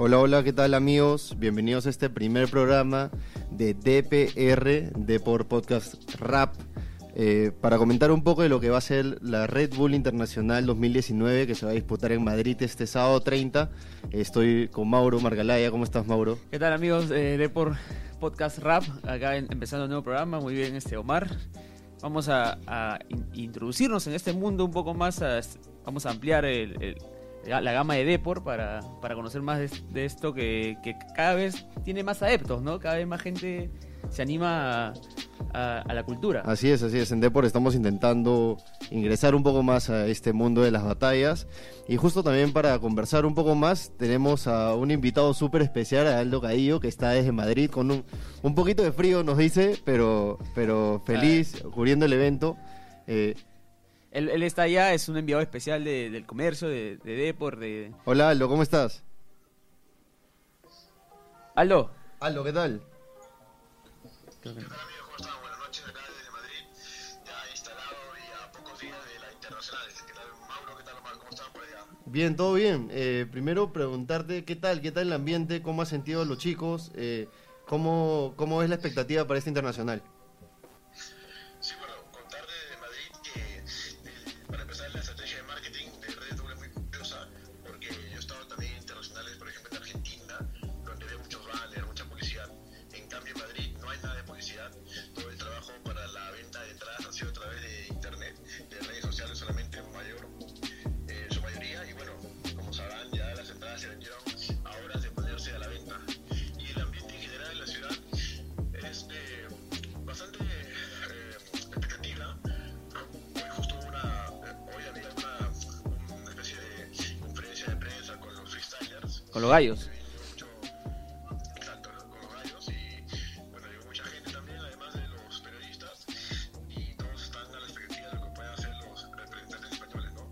Hola, hola, ¿qué tal amigos? Bienvenidos a este primer programa de DPR, de por Podcast Rap, eh, para comentar un poco de lo que va a ser la Red Bull Internacional 2019 que se va a disputar en Madrid este sábado 30. Estoy con Mauro Margalaya, ¿cómo estás Mauro? ¿Qué tal amigos de Depor Podcast Rap? Acá en- empezando un nuevo programa, muy bien este Omar. Vamos a, a in- introducirnos en este mundo un poco más, a- vamos a ampliar el- el- la gama de Depor para, para conocer más de, de esto que, que cada vez tiene más adeptos, ¿no? Cada vez más gente se anima a, a- a la cultura. Así es, así es. En Depor estamos intentando ingresar un poco más a este mundo de las batallas. Y justo también para conversar un poco más, tenemos a un invitado súper especial, a Aldo Caillo, que está desde Madrid con un, un poquito de frío, nos dice, pero, pero feliz, cubriendo el evento. Eh, Él, él está allá, es un enviado especial de- del comercio, de, de Depor, de... hola Aldo, ¿cómo estás? Aldo. Aldo, ¿qué tal? Creo que no. Hola amigos, ¿cómo están? Buenas noches acá desde Madrid, ya instalado y a pocos días de la internacional. ¿Qué tal Mauro? ¿Qué tal Omar? ¿Cómo están por allá? Bien, todo bien. Eh, primero preguntarte qué tal, qué tal el ambiente, cómo han sentido los chicos, eh, cómo, cómo es la expectativa para este internacional.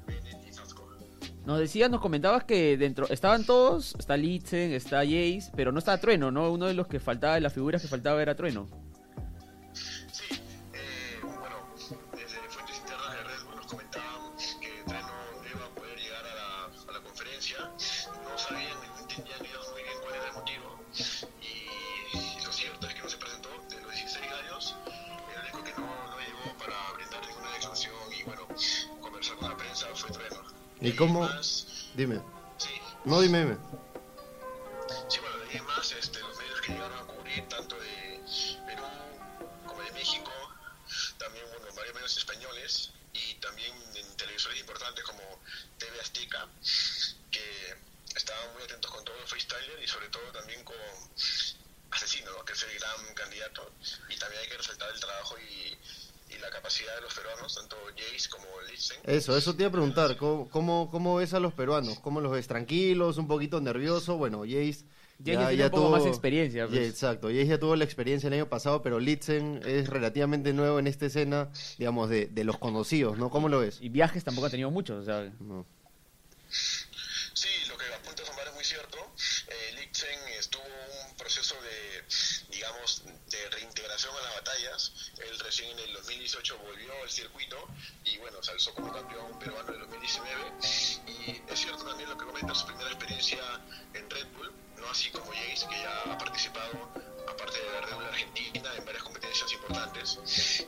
Bennett y Sasco. Nos decías, nos comentabas que dentro estaban todos, está Litzen, está Jace, pero no estaba Trueno, ¿no? Uno de los que faltaba, de las figuras que faltaba era Trueno. ¿Y cómo? Más, Dime. sí, No, dime, dime. Sí, bueno, en más, este, los medios que llegaron a cubrir, tanto de Perú como de México, también, bueno, varios medios españoles y también en televisores importantes como TV Azteca, que estaban muy atentos con todo el freestyler y sobre todo también con Asesino, ¿no? que es el gran candidato. Y también hay que resaltar el trabajo y, y la capacidad de los peruanos, tanto Jace como Litzen. Eso, eso te iba a preguntar. ¿Cómo, cómo, cómo ves a los peruanos? ¿Cómo los ves? ¿Tranquilos? ¿Un poquito nerviosos? Bueno, Jace... Jace ya tiene un poco más experiencia, pues. Ya, exacto, Jace ya tuvo la experiencia el año pasado, pero Litzen es relativamente nuevo en esta escena, digamos, de, de los conocidos, ¿no? ¿Cómo lo ves? Y viajes tampoco ha tenido muchos, o sea, No. Sí, lo que apunta Omar es cierto. Eh, Litzen estuvo un proceso de, digamos, de reintegración a las batallas. Él recién en el 2018 volvió al circuito y bueno, se alzó como campeón peruano en el 2019. Y es cierto también lo que comenta su primera experiencia en Red Bull, no así como Jace, que ya ha participado, aparte de Red Bull Argentina, en varias competencias importantes.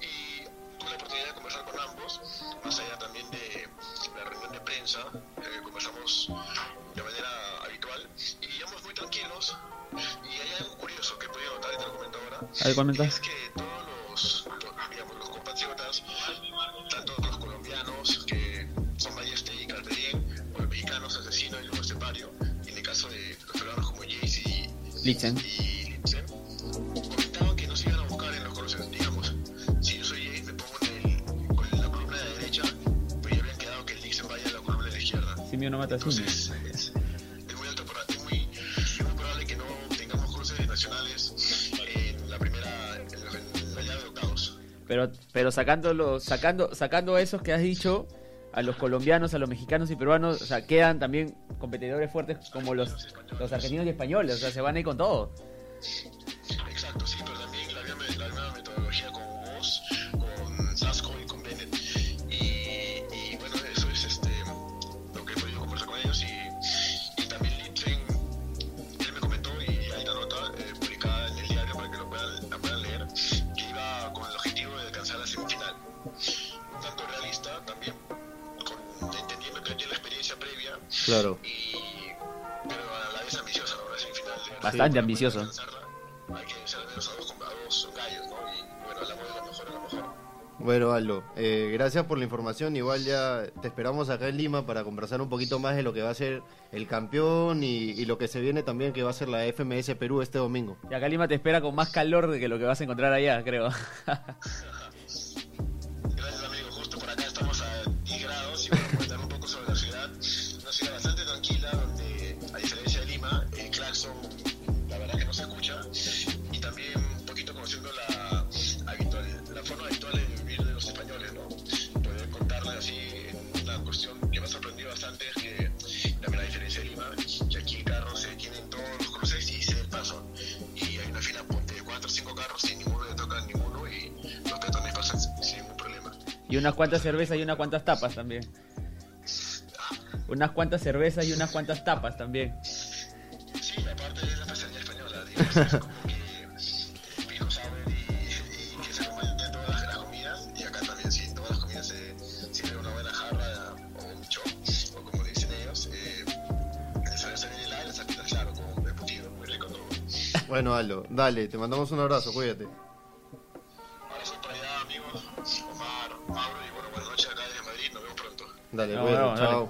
Y tuve la oportunidad de conversar con ambos, más allá también de la reunión de prensa, eh, conversamos de manera Y hay algo curioso que notar y te lo comento ahora. A ver, comenta. Es que todos los, los, digamos, los compatriotas, tanto los colombianos que son Balleste y o los mexicanos, Asesino y Lugo Estepario, y en el caso de los peruanos como y, Litzen. y Litzen, comentaban que no se iban a buscar en los digamos. Si yo soy Jace, me pongo en, el, en la columna de la derecha, pero ya habían quedado que el Litzen vaya a la columna de la izquierda. Simio no mata a Simio. Entonces, nacionales en la primera, en la, en la llave de octavos. Pero, pero sacando, los- sacando, sacando esos que has dicho, a los colombianos, a los mexicanos y peruanos, o sea, quedan también competidores fuertes como los, los argentinos y españoles, o sea, se van a ir con todo. Exacto, sí, pero Claro. Y, pero a la vez ambiciosa. Bastante Hay que ser al menos a dos, a dos gallos, ¿no? Y bueno, hablamos de lo mejor, de lo mejor. Bueno, Aldo, eh, gracias por la información. Igual ya te esperamos acá en Lima para conversar un poquito más de lo que va a ser el campeón y, y lo que se viene también, que va a ser la FMS Perú este domingo. Y acá Lima te espera con más calor de que lo que vas a encontrar allá, creo. Y unas cuantas cervezas y unas cuantas tapas también. Unas cuantas cervezas y unas cuantas tapas también. Sí, aparte de la especialidad española, digamos, es como que pico sour y, y que se acompaña en todas las, las comidas. Y acá también, sí, todas las comidas se sirve una buena jarra o un chop, o como le dicen ellos. Eh, el cerveza viene helada y la salida, claro, con embutido, muy rico todo. Bueno, Aldo, dale, te mandamos un abrazo, cuídate. Dale, No, dale.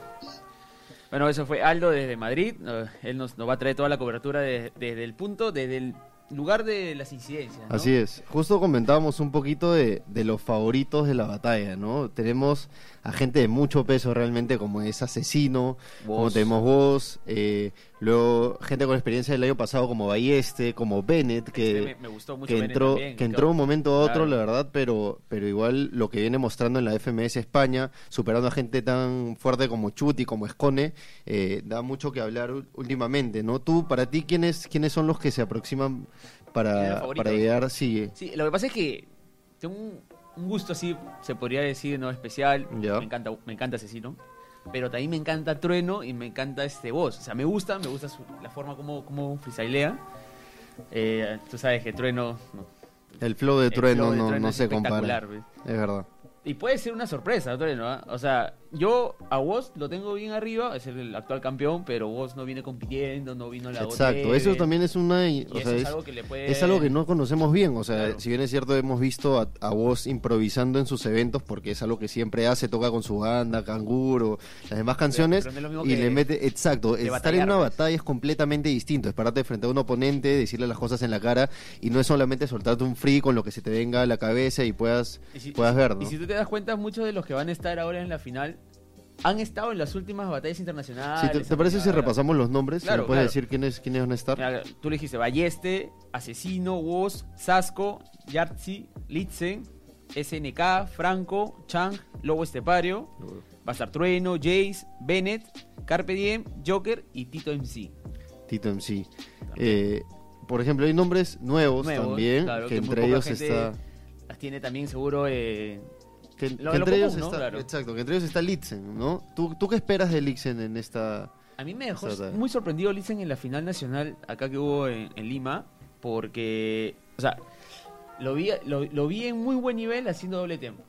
Bueno, eso fue Aldo desde Madrid. Él nos, nos va a traer toda la cobertura de- desde el punto, desde el lugar de las incidencias. ¿no? Así es. Justo comentábamos un poquito de, de los favoritos de la batalla, ¿no? Tenemos a gente de mucho peso realmente, como es Asesino, como Vos. tenemos vos, eh, luego gente con experiencia del año pasado como Balleste, como Bennett, que, Este me, me gustó mucho que entró, también, que entró un momento a otro, Claro. la verdad, pero, pero igual lo que viene mostrando en la FMS España, superando a gente tan fuerte como Chuti, como Escone, eh, da mucho que hablar últimamente, ¿no? Tú, para ti, ¿quiénes, quiénes son los que se aproximan ¿Quiénes para, para llegar? Sí, Sí, lo que pasa es que tengo un, un gusto así, se podría decir, no especial. Me encanta, me encanta Asesino. Pero también me encanta Trueno y me encanta este voz. O sea, me gusta, me gusta su- la forma como, como freestylea. Eh, tú sabes que Trueno. no, el flow de el Trueno flow de no, Trueno no es se compara. Es verdad. Y puede ser una sorpresa. ¿ah? O sea, yo a Woz lo tengo bien arriba, es el actual campeón, pero Woz no viene compitiendo, no vino a la Exacto, eso también es una... o sea, es algo que le puede. es algo que no conocemos bien, o sea, Claro. si bien es cierto hemos visto a, a vos improvisando en sus eventos porque es algo que siempre hace, toca con su banda, Canguro, las demás canciones pero no y le mete, exacto, estar en una pues. batalla es completamente distinto, es pararte frente a un oponente, decirle las cosas en la cara y no es solamente soltarte un free con lo que se te venga a la cabeza y puedas, Y si- puedas ver, ¿no? Y si tú te das cuenta, muchos de los que van a estar ahora en la final han estado en las últimas batallas internacionales. Sí, ¿te, te parece si repasamos los nombres? Claro, ¿Me puedes claro. decir quiénes, quiénes van a estar? mira, tú le dijiste Balleste, Asesino, Woz, Sasco, Yartzi, Litzen, SNK, Franco, Chang, Lobo Estepario, estar Trueno, Jace, Bennett, Carpe Diem, Joker y Tito MC. Tito MC. Eh, por ejemplo, hay nombres nuevos, Nuevos, también, claro, que, que entre ellos gente está... Las tiene también seguro eh, Que, Lo- que lo entre común, ellos ¿no? está, Claro. exacto, que entre ellos está Litzen, ¿no? ¿Tú, ¿Tú qué esperas de Litzen en esta...? A mí me dejó muy sorprendido Litzen en la final nacional acá que hubo en, en Lima, porque, o sea, lo vi, lo, lo vi en muy buen nivel haciendo doble tempo.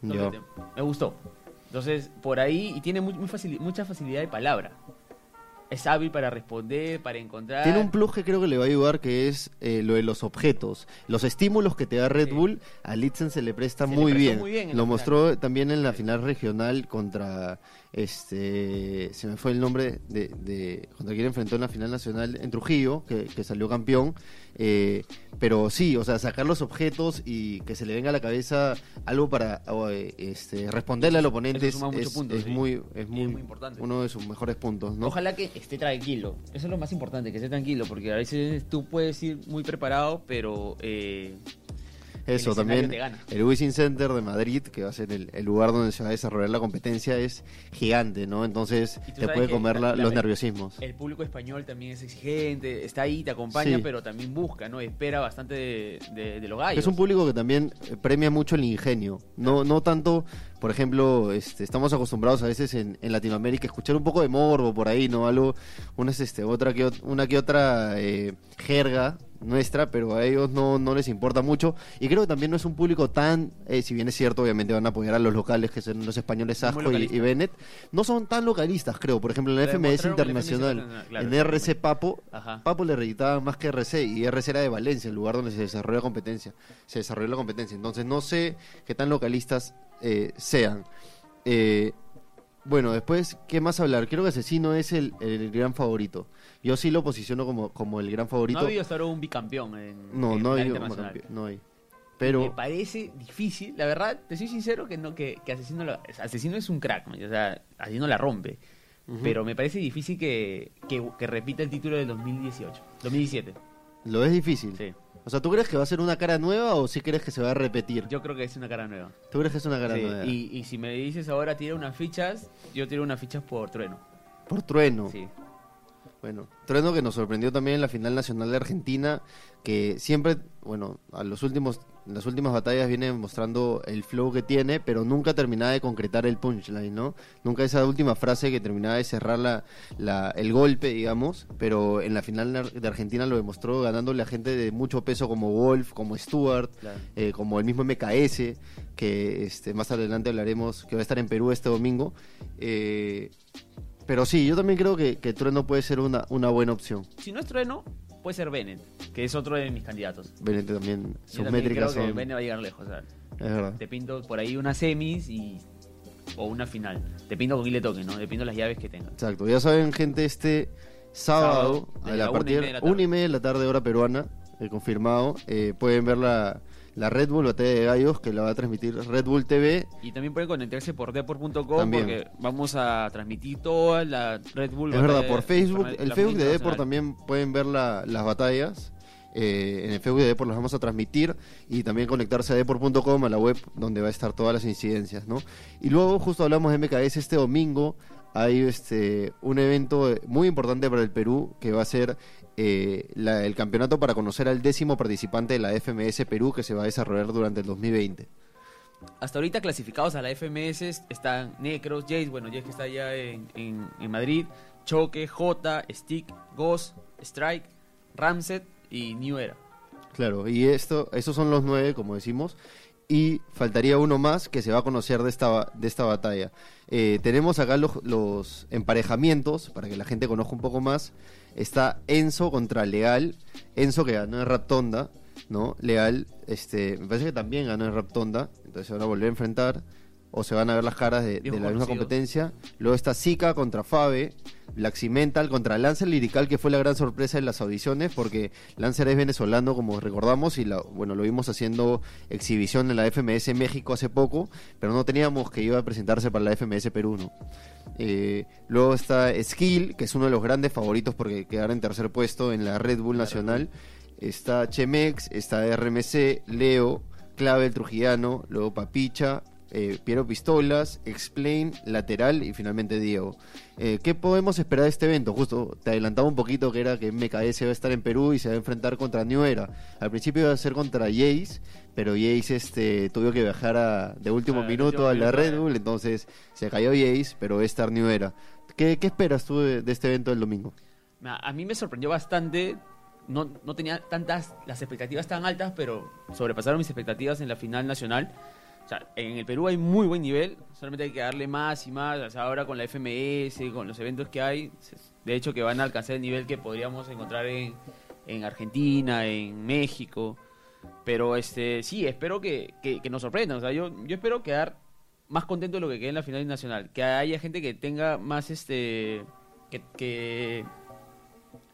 Doble tempo. Me gustó. Entonces, por ahí, y tiene muy, muy facili- mucha facilidad de palabra. Es hábil para responder, para encontrar. Tiene un plus que creo que le va a ayudar, que es eh, lo de los objetos. Los estímulos que te da Red Sí. Bull, a Litzen se le presta Se muy, bien. muy bien en Lo mostró también en la final regional contra... este Se me fue el nombre de... de contra quien enfrentó en la final nacional en Trujillo, que, que salió campeón. Eh, pero sí, o sea, sacar los objetos y que se le venga a la cabeza algo para o, eh, este, responderle al oponente es, es- puntos, es sí. muy, es muy, muy importante. uno de sus mejores puntos, ¿no? Ojalá que esté tranquilo. Eso es lo más importante, que esté tranquilo, porque a veces tú puedes ir muy preparado, pero eh, Eso también, el Wizzing Center de Madrid, que va a ser el, el lugar donde se va a desarrollar la competencia, es gigante, ¿no? Entonces te puede comer la- la- la- los nerviosismos. El público español también es exigente, está ahí, te acompaña, Sí. pero también busca, ¿no? Espera bastante de, de- de los gallos. Es un público que también premia mucho el ingenio. No, no tanto, por ejemplo, este, estamos acostumbrados a veces en, en Latinoamérica a escuchar un poco de morbo por ahí, ¿no? Algo, una, es, este, otra que, una que otra eh, jerga nuestra, pero a ellos no, no les importa mucho. Y creo que también no es un público tan, eh, si bien es cierto, obviamente van a apoyar a los locales, que son los españoles Asco y, Bennett, no son tan localistas, creo. Por ejemplo, en la FMS la FMS Internacional, Internacional, claro, en. RC Papo, Ajá. Papo le reeditaban más que RC y RC era de Valencia, el lugar donde se desarrolla la competencia. Se desarrolló la competencia. Entonces no sé qué tan localistas eh, sean. Eh, bueno, después, ¿qué más hablar? Creo que Asesino es el, el gran favorito. Yo sí lo posiciono como, como el gran No favorito. ha habido hasta ahora un bicampeón en no, en no hay, campeón, no hay. Me Pero parece difícil, la verdad, te soy sincero que no que, que Asesino lo- Asesino es un crack, man, o sea, Asesino la rompe. Pero me parece difícil que, que, que repita el título del 2018, 2017. lo es difícil. Sí. O sea, ¿tú crees que va a ser una cara nueva o sí crees que se va a repetir? Yo creo que es una cara nueva. ¿Tú crees que es una cara Sí, nueva? Y, y si me dices ahora tira unas fichas, yo tiro unas fichas por trueno. Por trueno. Sí. Bueno, Trueno que nos sorprendió también en la final nacional de Argentina, que siempre, bueno, a los últimos, en las últimas batallas viene mostrando el flow que tiene, pero nunca terminaba de concretar el punchline, ¿no? Nunca esa última frase que terminaba de cerrar la, la- el golpe, digamos, pero en la final de Argentina lo demostró ganándole a gente de mucho peso como Wolf, como Stuart, Claro. eh, como el mismo MKS, que este, más adelante hablaremos, que va a estar en Perú este domingo. Eh, pero sí, yo también creo que, que Trueno puede ser una, una buena opción. Si no es trueno, puede ser Bennett, que es otro de mis candidatos. Benete también, Yo sus también métricas creo que son... Bennett va a llegar lejos. o sea, Es verdad. te pinto por ahí unas semis y o una final. Te pinto con quién le toque, ¿no? Te pinto las llaves que tenga. Exacto. Ya saben, gente, este sábado, Sábado, a desde la la una y partir media de la tarde. una y media de la tarde, hora peruana, eh, confirmado, eh, pueden ver la, la Red Bull Batalla de Gallos, que la va a transmitir Red Bull TV. Y también pueden conectarse por deport.com porque vamos a transmitir toda la Red Bull. Es verdad, por Facebook, el Facebook de Deport también pueden ver la- las batallas. Eh, en el Facebook de Deport las vamos a transmitir y también conectarse a deport.com, a la web donde va a estar todas las incidencias, ¿no? Y luego justo hablamos de MKS este domingo, hay este un evento muy importante para el Perú que va a ser eh, la- el campeonato para conocer al décimo participante de la FMS Perú que se va a desarrollar durante el 2020. Hasta ahorita clasificados a la FMS están Necros, Jace, bueno, Jace que está allá en, en- en Madrid, Choque, J, Stick, Ghost, Strike, Ramset y New Era. Claro, y esto, esos son los nueve, como decimos, y faltaría uno más que se va a conocer de esta, de esta batalla. Eh, tenemos acá los, los emparejamientos, para que la gente conozca un poco más. Está Enzo contra Leal, Enzo que ganó en Raptonda, ¿no? Leal, este, me parece que también ganó en Raptonda, entonces se van a volver a enfrentar, o se van a ver las caras de, la misma competencia. Luego está Zika contra Fabe, Laximental contra Lancer Lirical, que fue la gran sorpresa en las audiciones, porque Lancer es venezolano, como recordamos, y la, bueno, lo vimos haciendo exhibición en la FMS México hace poco, pero no teníamos que iba a presentarse para la FMS Perú, ¿no? Eh, luego está Skill, que es uno de los grandes favoritos porque quedaron en tercer puesto en la Red Bull Nacional. Está Chemex, está RMC, Leo, Clavel Trujillano, luego Papicha, eh, Piero Pistolas, Explain, Lateral y finalmente Diego. Eh, ¿Qué podemos esperar de este evento? Justo te adelantaba un poquito que era que MKS va a estar en Perú y se va a enfrentar contra New Era. Al principio iba a ser contra Jace, pero Jace este, tuvo que viajar a- de último Ah, minuto a la Red eh. Bull, entonces se cayó Jace, pero va a estar New Era. ¿Qué, qué esperas tú de, de este evento del domingo? A a mí me sorprendió bastante. No, no tenía tantas las expectativas tan altas, pero sobrepasaron mis expectativas en la final nacional. O sea, en el Perú hay muy buen nivel, solamente hay que darle más y más. O sea, ahora con la FMS, con los eventos que hay, de hecho que van a alcanzar el nivel que podríamos encontrar en, en Argentina, en México. Pero este sí, espero que, que- que nos sorprendan. O sea, yo, yo espero quedar más contento de lo que quede en la final nacional. Que haya gente que tenga más este. que, que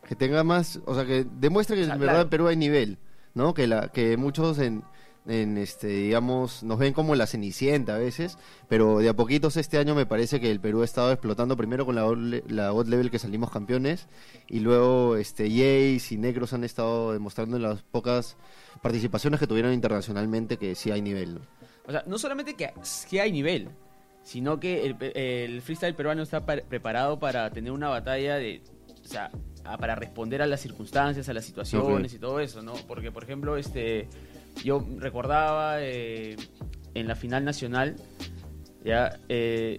Que tenga más, o sea, que demuestre que O sea, en verdad claro. en Perú hay nivel, ¿no? Que la que muchos en en este, digamos, nos ven como la cenicienta a veces, pero de a poquitos este año me parece que el Perú ha estado explotando primero con la, God Level que salimos campeones y luego este Jace y Negros han estado demostrando en las pocas participaciones que tuvieron internacionalmente que sí hay nivel. ¿no? O sea, no solamente que, que hay nivel, sino que el, el freestyle peruano está pa- preparado para tener una batalla de, o sea, a- para responder a las circunstancias, a las situaciones y todo eso, ¿no? Porque, por ejemplo, este, yo recordaba eh, en la final nacional, ya, eh,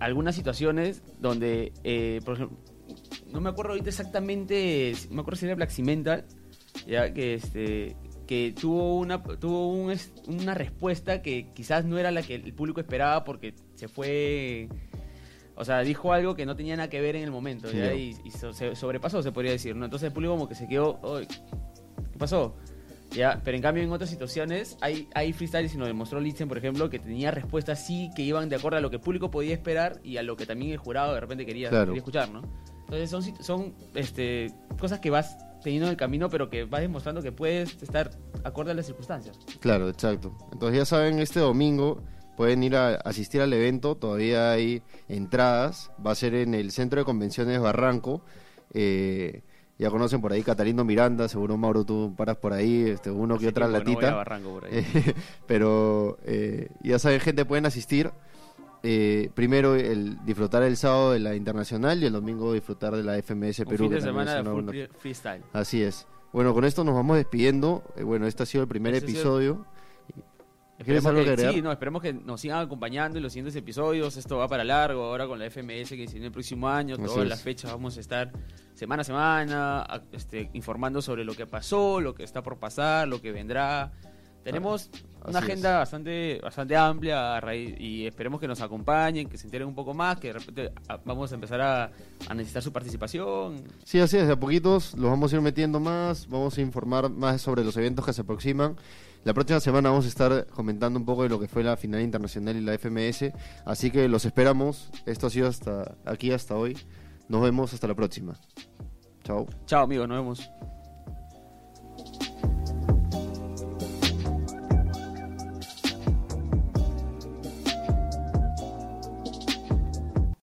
algunas situaciones donde, eh, por ejemplo, no me acuerdo ahorita exactamente, me acuerdo si era Black Cimental, ya que este que tuvo una tuvo un una respuesta que quizás no era la que el público esperaba porque se fue o sea dijo algo que no tenía nada que ver en el momento ¿ya? Y, y so- se sobrepasó se podría decir no entonces el público como que se quedó "Oy, qué pasó ya pero en cambio en otras situaciones hay hay freestyles y nos demostró Litzen por ejemplo que tenía respuestas sí que iban de acuerdo a lo que el público podía esperar y a lo que también el jurado de repente quería, Claro. quería escuchar no entonces son son este cosas que vas teniendo en el camino pero que vas demostrando que puedes estar acorde a las circunstancias Claro, exacto. Entonces ya saben, este domingo pueden ir a asistir al evento, todavía hay entradas, va a ser en el Centro de Convenciones Barranco. Eh, ya conocen por ahí Catalino Miranda, seguro Mauro tú paras por ahí, este, uno que otra bueno, no voy a latita. Barranco por ahí. pero eh, ya saben, gente, pueden asistir. Eh, primero el disfrutar el sábado de la internacional y el domingo disfrutar de la FMS un Perú. fin de semana de full freestyle Así es. Bueno, con esto nos vamos despidiendo. Eh, bueno, este ha sido el primer Este episodio. ¿Quieres Esperemos algo que agregar? sí, no, esperemos que nos sigan acompañando en los siguientes episodios. Esto va para largo. Ahora con la FMS que se viene el próximo año, Así todas es. las fechas vamos a estar semana a semana este, informando sobre lo que pasó, lo que está por pasar, lo que vendrá. Tenemos una así agenda bastante bastante amplia a raíz- y esperemos que nos acompañen, que se enteren un poco más, que de repente ah, vamos a empezar a, a necesitar su participación. Sí, así es, de a poquitos los vamos a ir metiendo más, vamos a informar más sobre los eventos que se aproximan. La próxima semana vamos a estar comentando un poco de lo que fue la final internacional y la FMS, así que los esperamos. Esto ha sido hasta aquí, hasta hoy. Nos vemos hasta la próxima. Chao. Chao amigos, nos vemos.